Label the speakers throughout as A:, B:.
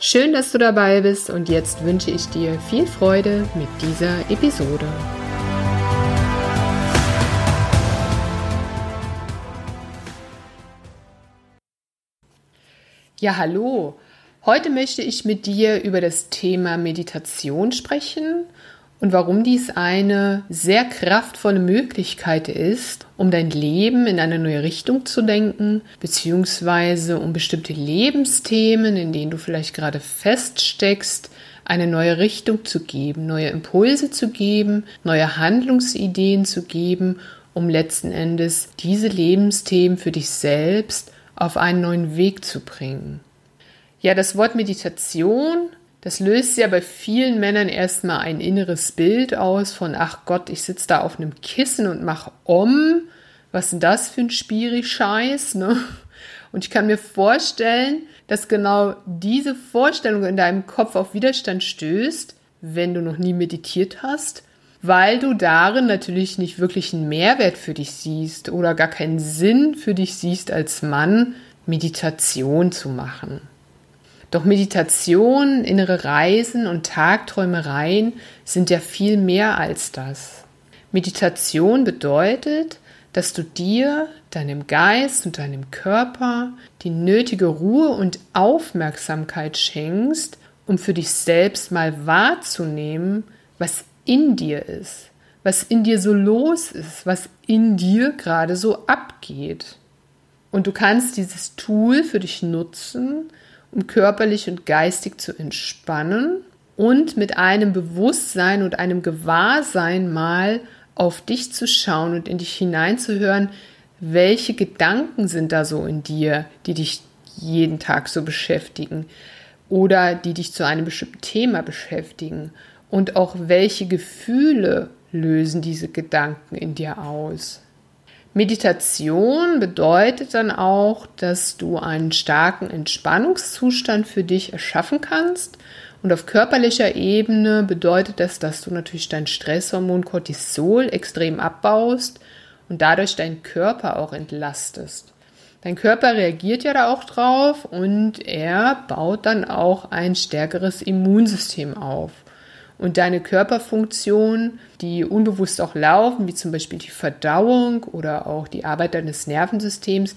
A: Schön, dass du dabei bist und jetzt wünsche ich dir viel Freude mit dieser Episode. Ja, hallo. Heute möchte ich mit dir über das Thema Meditation sprechen und warum dies eine sehr kraftvolle Möglichkeit ist, um dein Leben in eine neue Richtung zu denken, beziehungsweise um bestimmte Lebensthemen, in denen du vielleicht gerade feststeckst, eine neue Richtung zu geben, neue Impulse zu geben, neue Handlungsideen zu geben, um letzten Endes diese Lebensthemen für dich selbst auf einen neuen Weg zu bringen. Ja, das Wort Meditation das löst ja bei vielen Männern erstmal ein inneres Bild aus von, ach Gott, ich sitze da auf einem Kissen und mache Om. Was ist denn das für ein Spiri-Scheiß, ne? Und ich kann mir vorstellen, dass genau diese Vorstellung in deinem Kopf auf Widerstand stößt, wenn du noch nie meditiert hast, weil du darin natürlich nicht wirklich einen Mehrwert für dich siehst oder gar keinen Sinn für dich siehst als Mann, Meditation zu machen. Doch Meditation, innere Reisen und Tagträumereien sind ja viel mehr als das. Meditation bedeutet, dass du dir, deinem Geist und deinem Körper die nötige Ruhe und Aufmerksamkeit schenkst, um für dich selbst mal wahrzunehmen, was in dir ist, was in dir so los ist, was in dir gerade so abgeht. Und du kannst dieses Tool für dich nutzen, um körperlich und geistig zu entspannen und mit einem Bewusstsein und einem Gewahrsein mal auf dich zu schauen und in dich hineinzuhören, welche Gedanken sind da so in dir, die dich jeden Tag so beschäftigen oder die dich zu einem bestimmten Thema beschäftigen und auch welche Gefühle lösen diese Gedanken in dir aus. Meditation bedeutet dann auch, dass du einen starken Entspannungszustand für dich erschaffen kannst. Und auf körperlicher Ebene bedeutet das, dass du natürlich dein Stresshormon Cortisol extrem abbaust und dadurch deinen Körper auch entlastest. Dein Körper reagiert ja da auch drauf und er baut dann auch ein stärkeres Immunsystem auf und deine Körperfunktionen, die unbewusst auch laufen, wie zum Beispiel die Verdauung oder auch die Arbeit deines Nervensystems,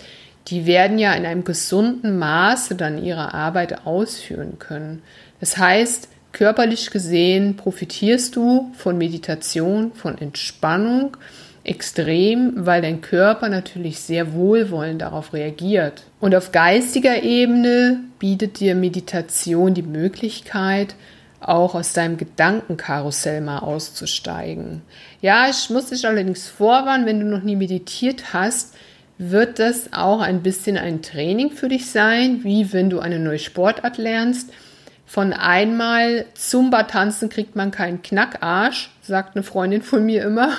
A: die werden ja in einem gesunden Maße dann ihre Arbeit ausführen können. Das heißt, körperlich gesehen profitierst du von Meditation, von Entspannung extrem, weil dein Körper natürlich sehr wohlwollend darauf reagiert. Und auf geistiger Ebene bietet dir Meditation die Möglichkeit, auch aus deinem Gedankenkarussell mal auszusteigen. Ja, ich muss dich allerdings vorwarnen, wenn du noch nie meditiert hast, wird das auch ein bisschen ein Training für dich sein, wie wenn du eine neue Sportart lernst. Von einmal Zumba tanzen kriegt man keinen Knackarsch, sagt eine Freundin von mir immer.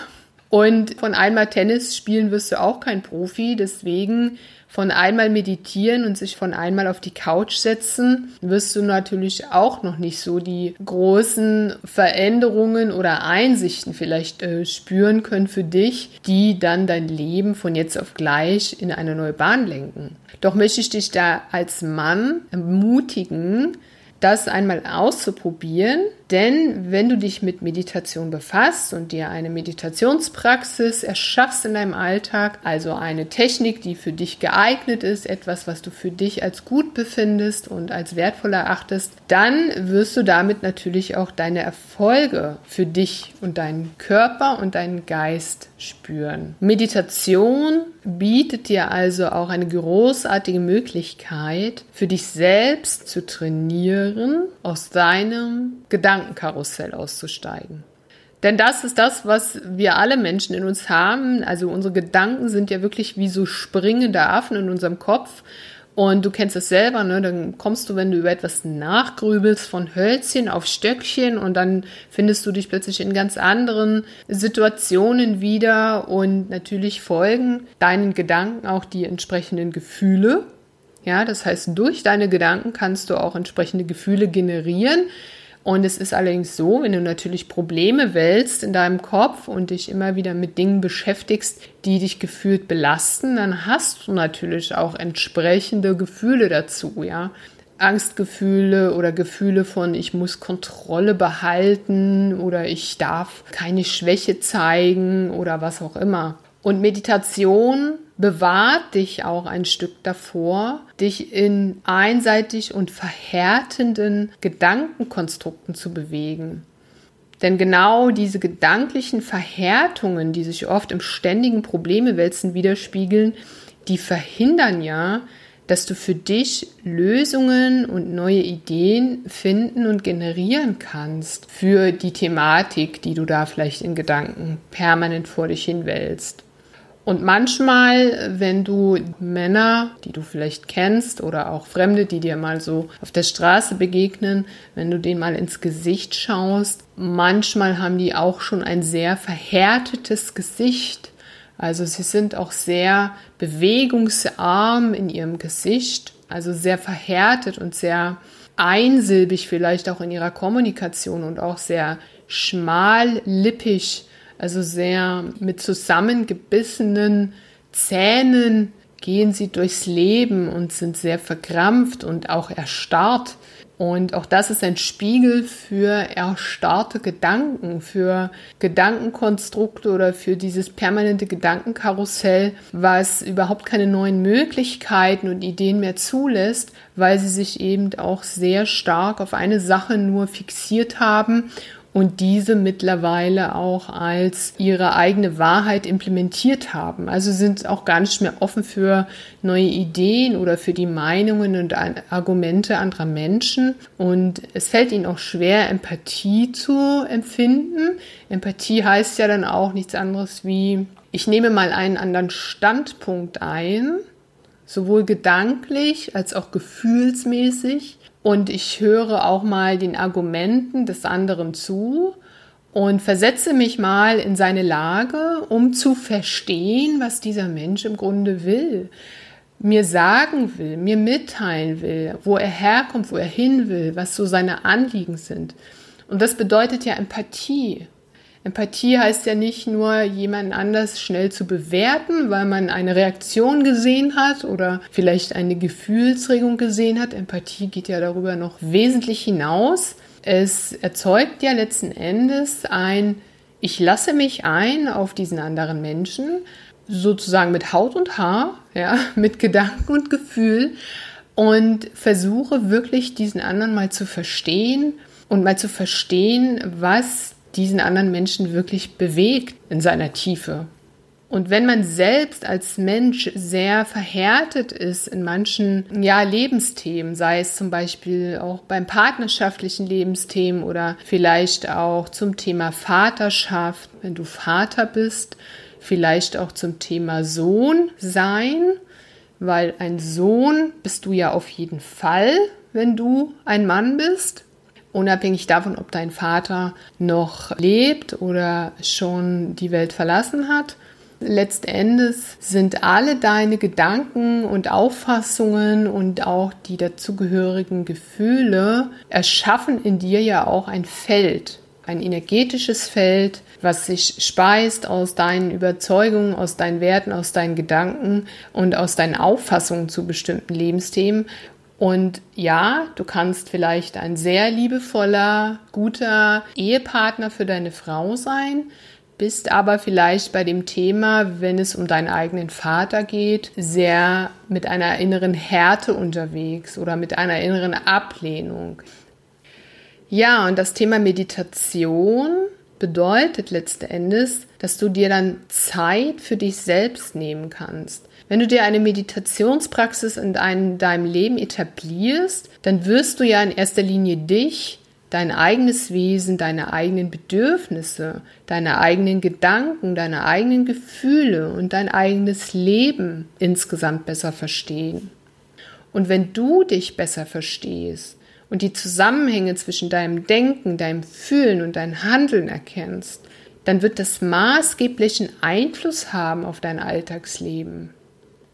A: Und von einmal Tennis spielen wirst du auch kein Profi. Deswegen von einmal meditieren und sich von einmal auf die Couch setzen, wirst du natürlich auch noch nicht so die großen Veränderungen oder Einsichten vielleicht äh, spüren können für dich, die dann dein Leben von jetzt auf gleich in eine neue Bahn lenken. Doch möchte ich dich da als Mann ermutigen, das einmal auszuprobieren, denn wenn du dich mit Meditation befasst und dir eine Meditationspraxis erschaffst in deinem Alltag, also eine Technik, die für dich geeignet ist, etwas, was du für dich als gut befindest und als wertvoll erachtest, dann wirst du damit natürlich auch deine Erfolge für dich und deinen Körper und deinen Geist spüren. Meditation bietet dir also auch eine großartige Möglichkeit, für dich selbst zu trainieren, aus deinem Gedankenkarussell auszusteigen. Denn das ist das, was wir alle Menschen in uns haben. Also unsere Gedanken sind ja wirklich wie so springende Affen in unserem Kopf. Und du kennst es selber, ne? Dann kommst du, wenn du über etwas nachgrübelst, von Hölzchen auf Stöckchen und dann findest du dich plötzlich in ganz anderen Situationen wieder und natürlich folgen deinen Gedanken auch die entsprechenden Gefühle. Ja, das heißt, durch deine Gedanken kannst du auch entsprechende Gefühle generieren. Und es ist allerdings so, wenn du natürlich Probleme wälzt in deinem Kopf und dich immer wieder mit Dingen beschäftigst, die dich gefühlt belasten, dann hast du natürlich auch entsprechende Gefühle dazu, ja. Angstgefühle oder Gefühle von ich muss Kontrolle behalten oder ich darf keine Schwäche zeigen oder was auch immer. Und Meditation bewahrt dich auch ein Stück davor, dich in einseitig und verhärtenden Gedankenkonstrukten zu bewegen. Denn genau diese gedanklichen Verhärtungen, die sich oft im ständigen Problemewälzen widerspiegeln, die verhindern ja, dass du für dich Lösungen und neue Ideen finden und generieren kannst für die Thematik, die du da vielleicht in Gedanken permanent vor dich hinwälzt. Und manchmal, wenn du Männer, die du vielleicht kennst oder auch Fremde, die dir mal so auf der Straße begegnen, wenn du denen mal ins Gesicht schaust, manchmal haben die auch schon ein sehr verhärtetes Gesicht. Also sie sind auch sehr bewegungsarm in ihrem Gesicht, also sehr verhärtet und sehr einsilbig vielleicht auch in ihrer Kommunikation und auch sehr schmallippig also sehr mit zusammengebissenen Zähnen gehen sie durchs Leben und sind sehr verkrampft und auch erstarrt. Und auch das ist ein Spiegel für erstarrte Gedanken, für Gedankenkonstrukte oder für dieses permanente Gedankenkarussell, was überhaupt keine neuen Möglichkeiten und Ideen mehr zulässt, weil sie sich eben auch sehr stark auf eine Sache nur fixiert haben und diese mittlerweile auch als ihre eigene Wahrheit implementiert haben. Also sind auch gar nicht mehr offen für neue Ideen oder für die Meinungen und Argumente anderer Menschen. Und es fällt ihnen auch schwer, Empathie zu empfinden. Empathie heißt ja dann auch nichts anderes wie, ich nehme mal einen anderen Standpunkt ein, sowohl gedanklich als auch gefühlsmäßig und ich höre auch mal den Argumenten des anderen zu und versetze mich mal in seine Lage, um zu verstehen, was dieser Mensch im Grunde will, mir sagen will, mir mitteilen will, wo er herkommt, wo er hin will, was so seine Anliegen sind. Und das bedeutet ja Empathie. Empathie heißt ja nicht nur, jemanden anders schnell zu bewerten, weil man eine Reaktion gesehen hat oder vielleicht eine Gefühlsregung gesehen hat. Empathie geht ja darüber noch wesentlich hinaus. Es erzeugt ja letzten Endes ein, ich lasse mich ein auf diesen anderen Menschen, sozusagen mit Haut und Haar, ja, mit Gedanken und Gefühl und versuche wirklich diesen anderen mal zu verstehen und mal zu verstehen, was diesen anderen Menschen wirklich bewegt in seiner Tiefe. Und wenn man selbst als Mensch sehr verhärtet ist in manchen ja, Lebensthemen, sei es zum Beispiel auch beim partnerschaftlichen Lebensthemen oder vielleicht auch zum Thema Vaterschaft, wenn du Vater bist, vielleicht auch zum Thema Sohn sein, weil ein Sohn bist du ja auf jeden Fall, wenn du ein Mann bist unabhängig davon, ob dein Vater noch lebt oder schon die Welt verlassen hat. Letztendes sind alle deine Gedanken und Auffassungen und auch die dazugehörigen Gefühle erschaffen in dir ja auch ein Feld, ein energetisches Feld, was sich speist aus deinen Überzeugungen, aus deinen Werten, aus deinen Gedanken und aus deinen Auffassungen zu bestimmten Lebensthemen. Und ja, du kannst vielleicht ein sehr liebevoller, guter Ehepartner für deine Frau sein, bist aber vielleicht bei dem Thema, wenn es um deinen eigenen Vater geht, sehr mit einer inneren Härte unterwegs oder mit einer inneren Ablehnung. Ja, und das Thema Meditation bedeutet letzten Endes, dass du dir dann Zeit für dich selbst nehmen kannst. Wenn du dir eine Meditationspraxis in deinem Leben etablierst, dann wirst du ja in erster Linie dich, dein eigenes Wesen, deine eigenen Bedürfnisse, deine eigenen Gedanken, deine eigenen Gefühle und dein eigenes Leben insgesamt besser verstehen. Und wenn du dich besser verstehst und die Zusammenhänge zwischen deinem Denken, deinem Fühlen und deinem Handeln erkennst, dann wird das maßgeblichen Einfluss haben auf dein Alltagsleben.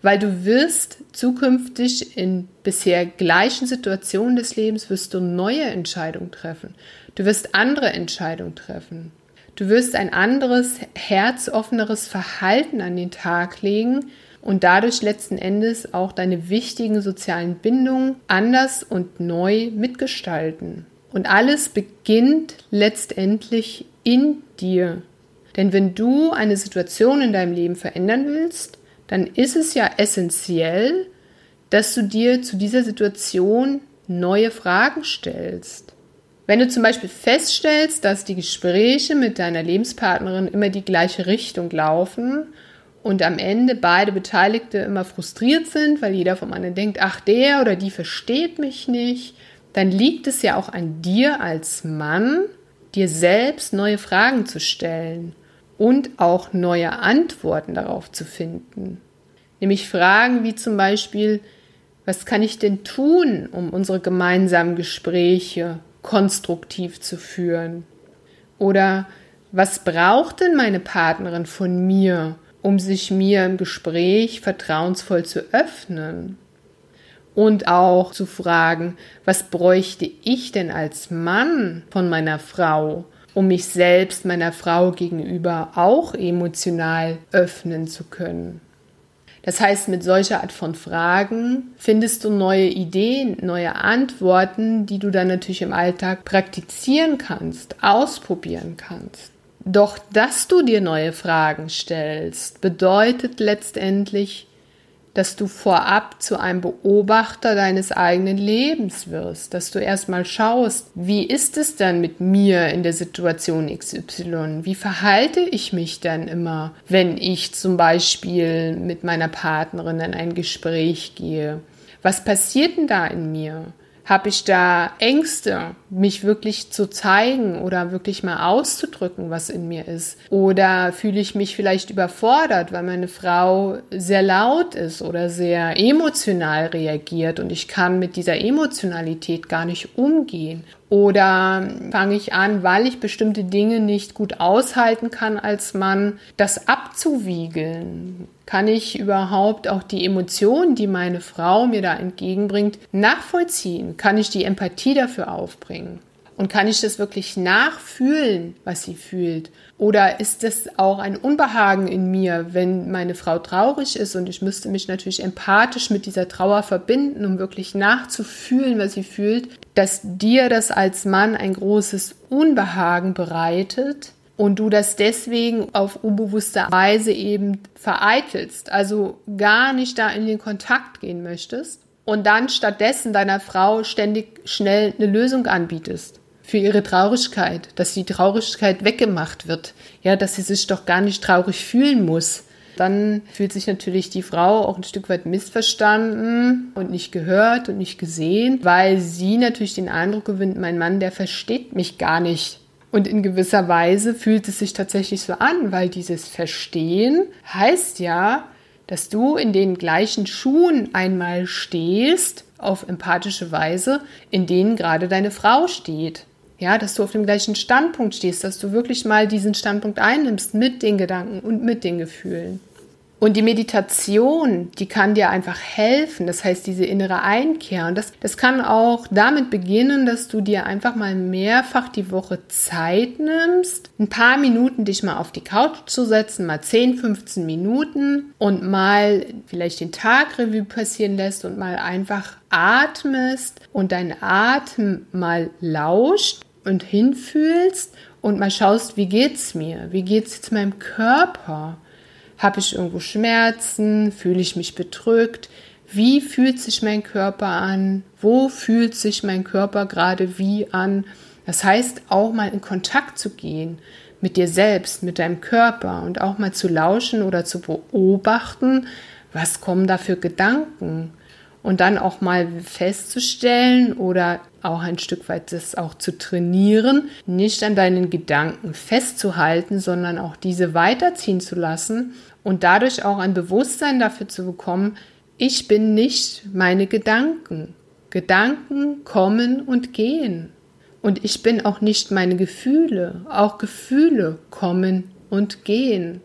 A: Weil du wirst zukünftig in bisher gleichen Situationen des Lebens wirst du neue Entscheidungen treffen. Du wirst andere Entscheidungen treffen. Du wirst ein anderes, herzoffeneres Verhalten an den Tag legen und dadurch letzten Endes auch deine wichtigen sozialen Bindungen anders und neu mitgestalten. Und alles beginnt letztendlich in dir. Denn wenn du eine Situation in deinem Leben verändern willst, dann ist es ja essentiell, dass du dir zu dieser Situation neue Fragen stellst. Wenn du zum Beispiel feststellst, dass die Gespräche mit deiner Lebenspartnerin immer die gleiche Richtung laufen und am Ende beide Beteiligte immer frustriert sind, weil jeder vom anderen denkt, ach der oder die versteht mich nicht, dann liegt es ja auch an dir als Mann, dir selbst neue Fragen zu stellen und auch neue Antworten darauf zu finden. Nämlich Fragen wie zum Beispiel, was kann ich denn tun, um unsere gemeinsamen Gespräche konstruktiv zu führen? Oder was braucht denn meine Partnerin von mir, um sich mir im Gespräch vertrauensvoll zu öffnen? Und auch zu fragen, was bräuchte ich denn als Mann von meiner Frau, um mich selbst meiner Frau gegenüber auch emotional öffnen zu können? Das heißt, mit solcher Art von Fragen findest du neue Ideen, neue Antworten, die du dann natürlich im Alltag praktizieren kannst, ausprobieren kannst. Doch dass du dir neue Fragen stellst, bedeutet letztendlich, dass du vorab zu einem Beobachter deines eigenen Lebens wirst, dass du erstmal schaust, wie ist es denn mit mir in der Situation XY? Wie verhalte ich mich denn immer, wenn ich zum Beispiel mit meiner Partnerin in ein Gespräch gehe? Was passiert denn da in mir? Habe ich da Ängste, mich wirklich zu zeigen oder wirklich mal auszudrücken, was in mir ist? Oder fühle ich mich vielleicht überfordert, weil meine Frau sehr laut ist oder sehr emotional reagiert und ich kann mit dieser Emotionalität gar nicht umgehen? Oder fange ich an, weil ich bestimmte Dinge nicht gut aushalten kann als Mann, das abzuwiegeln? Kann ich überhaupt auch die Emotionen, die meine Frau mir da entgegenbringt, nachvollziehen? Kann ich die Empathie dafür aufbringen? Und kann ich das wirklich nachfühlen, was sie fühlt? Oder ist das auch ein Unbehagen in mir, wenn meine Frau traurig ist und ich müsste mich natürlich empathisch mit dieser Trauer verbinden, um wirklich nachzufühlen, was sie fühlt, dass dir das als Mann ein großes Unbehagen bereitet und du das deswegen auf unbewusste Weise eben vereitelst, also gar nicht da in den Kontakt gehen möchtest und dann stattdessen deiner Frau ständig schnell eine Lösung anbietest für ihre Traurigkeit, dass die Traurigkeit weggemacht wird, ja, dass sie sich doch gar nicht traurig fühlen muss. Dann fühlt sich natürlich die Frau auch ein Stück weit missverstanden und nicht gehört und nicht gesehen, weil sie natürlich den Eindruck gewinnt, mein Mann, der versteht mich gar nicht. Und in gewisser Weise fühlt es sich tatsächlich so an, weil dieses Verstehen heißt ja, dass du in den gleichen Schuhen einmal stehst, auf empathische Weise, in denen gerade deine Frau steht. Ja, dass du auf dem gleichen Standpunkt stehst, dass du wirklich mal diesen Standpunkt einnimmst mit den Gedanken und mit den Gefühlen. Und die Meditation, die kann dir einfach helfen. Das heißt, diese innere Einkehr. Und das, das kann auch damit beginnen, dass du dir einfach mal mehrfach die Woche Zeit nimmst, ein paar Minuten dich mal auf die Couch zu setzen, mal 10, 15 Minuten und mal vielleicht den Tag Revue passieren lässt und mal einfach atmest und deinen Atem mal lauscht und hinfühlst und mal schaust, wie geht's mir? Wie geht's jetzt meinem Körper? Habe ich irgendwo Schmerzen? Fühle ich mich bedrückt? Wie fühlt sich mein Körper an? Wo fühlt sich mein Körper gerade wie an? Das heißt, auch mal in Kontakt zu gehen mit dir selbst, mit deinem Körper und auch mal zu lauschen oder zu beobachten, was kommen da für Gedanken? Und dann auch mal festzustellen oder auch ein Stück weit das auch zu trainieren, nicht an deinen Gedanken festzuhalten, sondern auch diese weiterziehen zu lassen und dadurch auch ein Bewusstsein dafür zu bekommen, Ich bin nicht meine Gedanken. Gedanken kommen und gehen. Und ich bin auch nicht meine Gefühle. Auch Gefühle kommen und gehen.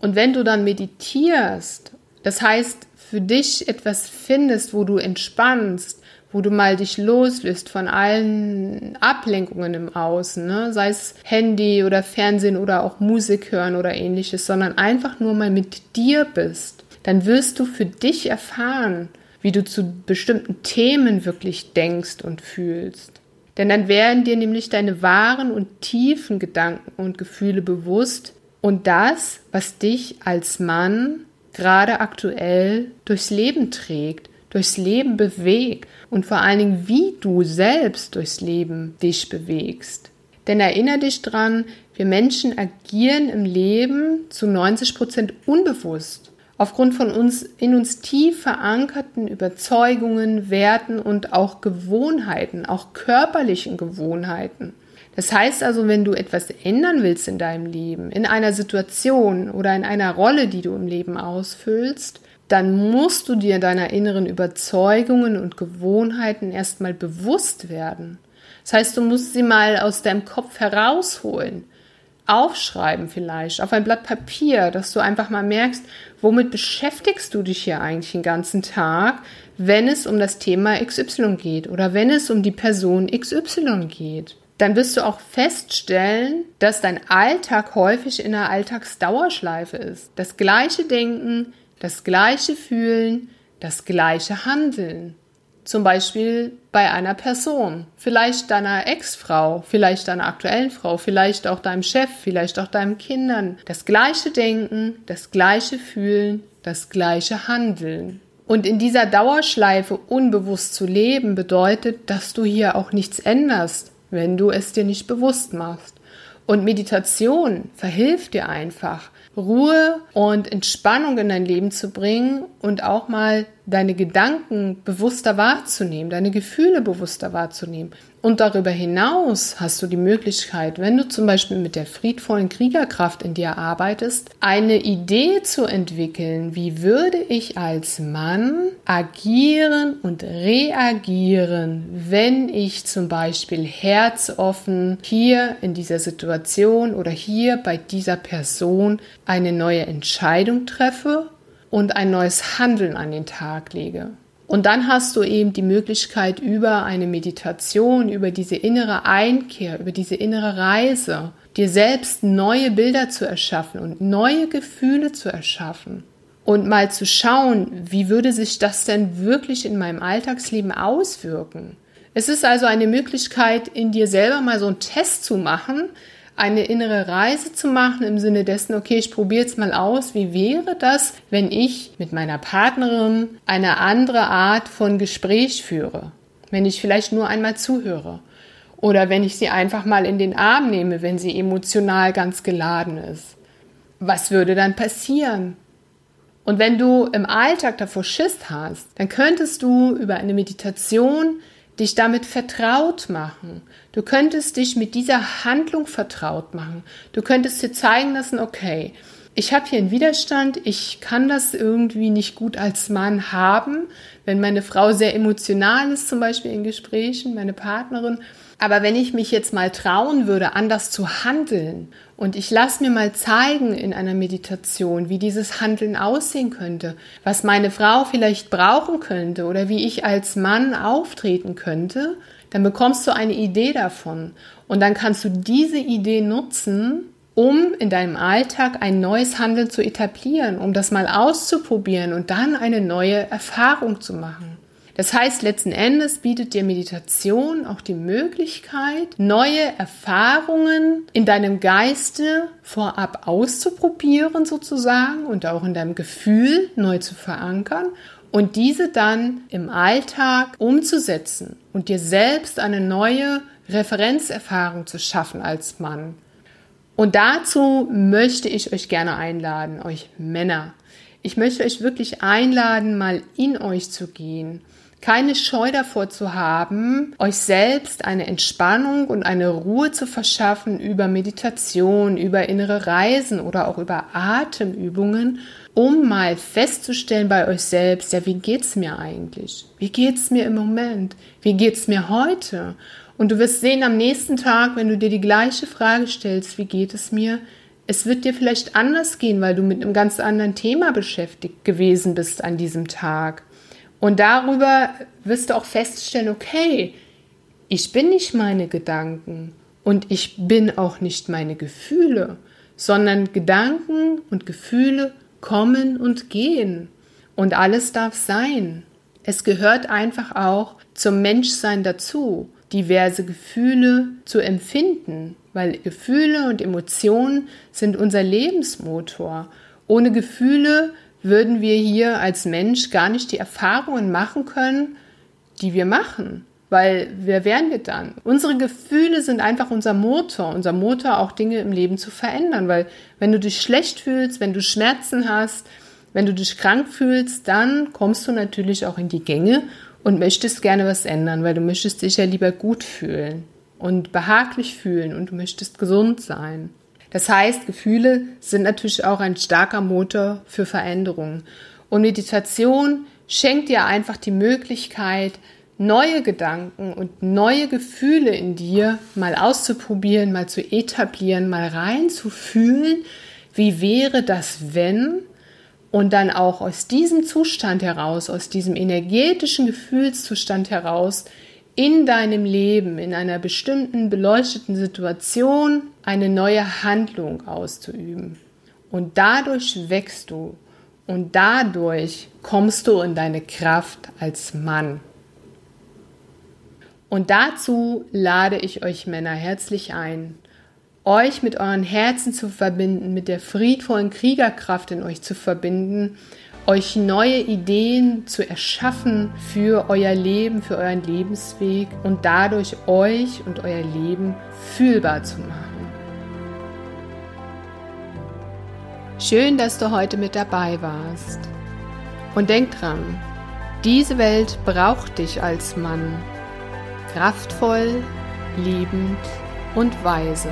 A: Und wenn du dann meditierst, das heißt, für dich etwas findest, wo du entspannst, wo du mal dich loslöst von allen Ablenkungen im Außen, ne? sei es Handy oder Fernsehen oder auch Musik hören oder ähnliches, sondern einfach nur mal mit dir bist, dann wirst du für dich erfahren, wie du zu bestimmten Themen wirklich denkst und fühlst. Denn dann werden dir nämlich deine wahren und tiefen Gedanken und Gefühle bewusst und das, was dich als Mann gerade aktuell durchs Leben trägt, durchs Leben bewegt und vor allen Dingen, wie du selbst durchs Leben dich bewegst. Denn erinnere dich dran, wir Menschen agieren im Leben zu 90 Prozent unbewusst. Aufgrund von uns in uns tief verankerten Überzeugungen, Werten und auch Gewohnheiten, auch körperlichen Gewohnheiten. Das heißt also, wenn du etwas ändern willst in deinem Leben, in einer Situation oder in einer Rolle, die du im Leben ausfüllst, dann musst du dir deiner inneren Überzeugungen und Gewohnheiten erstmal bewusst werden. Das heißt, du musst sie mal aus deinem Kopf herausholen, aufschreiben vielleicht auf ein Blatt Papier, dass du einfach mal merkst, womit beschäftigst du dich hier eigentlich den ganzen Tag, wenn es um das Thema XY geht oder wenn es um die Person XY geht dann wirst du auch feststellen, dass dein Alltag häufig in einer Alltagsdauerschleife ist. Das gleiche Denken, das gleiche Fühlen, das gleiche Handeln. Zum Beispiel bei einer Person, vielleicht deiner Ex-Frau, vielleicht deiner aktuellen Frau, vielleicht auch deinem Chef, vielleicht auch deinen Kindern. Das gleiche Denken, das gleiche Fühlen, das gleiche Handeln. Und in dieser Dauerschleife unbewusst zu leben bedeutet, dass du hier auch nichts änderst, wenn du es dir nicht bewusst machst. Und Meditation verhilft dir einfach, Ruhe und Entspannung in dein Leben zu bringen und auch mal deine Gedanken bewusster wahrzunehmen, deine Gefühle bewusster wahrzunehmen. Und darüber hinaus hast du die Möglichkeit, wenn du zum Beispiel mit der friedvollen Kriegerkraft in dir arbeitest, eine Idee zu entwickeln, wie würde ich als Mann agieren und reagieren, wenn ich zum Beispiel herzoffen hier in dieser Situation oder hier bei dieser Person eine neue Entscheidung treffe und ein neues Handeln an den Tag lege. Und dann hast du eben die Möglichkeit über eine Meditation, über diese innere Einkehr, über diese innere Reise, dir selbst neue Bilder zu erschaffen und neue Gefühle zu erschaffen. Und mal zu schauen, wie würde sich das denn wirklich in meinem Alltagsleben auswirken. Es ist also eine Möglichkeit, in dir selber mal so einen Test zu machen, eine innere Reise zu machen im Sinne dessen, okay, ich probiere jetzt mal aus, wie wäre das, wenn ich mit meiner Partnerin eine andere Art von Gespräch führe, wenn ich vielleicht nur einmal zuhöre oder wenn ich sie einfach mal in den Arm nehme, wenn sie emotional ganz geladen ist. Was würde dann passieren? Und wenn du im Alltag davor Schiss hast, dann könntest du über eine Meditation dich damit vertraut machen. Du könntest dich mit dieser Handlung vertraut machen. Du könntest dir zeigen lassen, okay, ich habe hier einen Widerstand, ich kann das irgendwie nicht gut als Mann haben, wenn meine Frau sehr emotional ist, zum Beispiel in Gesprächen, meine Partnerin. Aber wenn ich mich jetzt mal trauen würde, anders zu handeln und ich lasse mir mal zeigen in einer Meditation, wie dieses Handeln aussehen könnte, was meine Frau vielleicht brauchen könnte oder wie ich als Mann auftreten könnte, dann bekommst du eine Idee davon. Und dann kannst du diese Idee nutzen, um in deinem Alltag ein neues Handeln zu etablieren, um das mal auszuprobieren und dann eine neue Erfahrung zu machen. Das heißt, letzten Endes bietet dir Meditation auch die Möglichkeit, neue Erfahrungen in deinem Geiste vorab auszuprobieren sozusagen und auch in deinem Gefühl neu zu verankern und diese dann im Alltag umzusetzen und dir selbst eine neue Referenzerfahrung zu schaffen als Mann. Und dazu möchte ich euch gerne einladen, euch Männer. Ich möchte euch wirklich einladen, mal in euch zu gehen keine Scheu davor zu haben, euch selbst eine Entspannung und eine Ruhe zu verschaffen über Meditation, über innere Reisen oder auch über Atemübungen um mal festzustellen bei euch selbst, ja, wie geht's mir eigentlich? Wie geht's mir im Moment? Wie geht's mir heute? Und du wirst sehen am nächsten Tag, wenn du dir die gleiche Frage stellst, wie geht es mir? Es wird dir vielleicht anders gehen, weil du mit einem ganz anderen Thema beschäftigt gewesen bist an diesem Tag. Und darüber wirst du auch feststellen, okay, ich bin nicht meine Gedanken und ich bin auch nicht meine Gefühle, sondern Gedanken und Gefühle kommen und gehen. Und alles darf sein. Es gehört einfach auch zum Menschsein dazu, diverse Gefühle zu empfinden, weil Gefühle und Emotionen sind unser Lebensmotor. Ohne Gefühle würden wir hier als Mensch gar nicht die Erfahrungen machen können, die wir machen. Weil wer wären wir dann? Unsere Gefühle sind einfach unser Motor, unser Motor auch Dinge im Leben zu verändern. Weil wenn du dich schlecht fühlst, wenn du Schmerzen hast, wenn du dich krank fühlst, dann kommst du natürlich auch in die Gänge und möchtest gerne was ändern, weil du möchtest dich ja lieber gut fühlen und behaglich fühlen und du möchtest gesund sein. Das heißt, Gefühle sind natürlich auch ein starker Motor für Veränderungen. Und Meditation schenkt dir einfach die Möglichkeit, neue Gedanken und neue Gefühle in dir mal auszuprobieren, mal zu etablieren, mal reinzufühlen, wie wäre das, wenn? Und dann auch aus diesem Zustand heraus, aus diesem energetischen Gefühlszustand heraus, in deinem Leben, in einer bestimmten beleuchteten Situation, eine neue Handlung auszuüben. Und dadurch wächst du und dadurch kommst du in deine Kraft als Mann. Und dazu lade ich euch Männer herzlich ein, euch mit euren Herzen zu verbinden, mit der friedvollen Kriegerkraft in euch zu verbinden, euch neue Ideen zu erschaffen für euer Leben, für euren Lebensweg und dadurch euch und euer Leben fühlbar zu machen. Schön, dass du heute mit dabei warst. Und denk dran, diese Welt braucht dich als Mann kraftvoll, liebend und weise.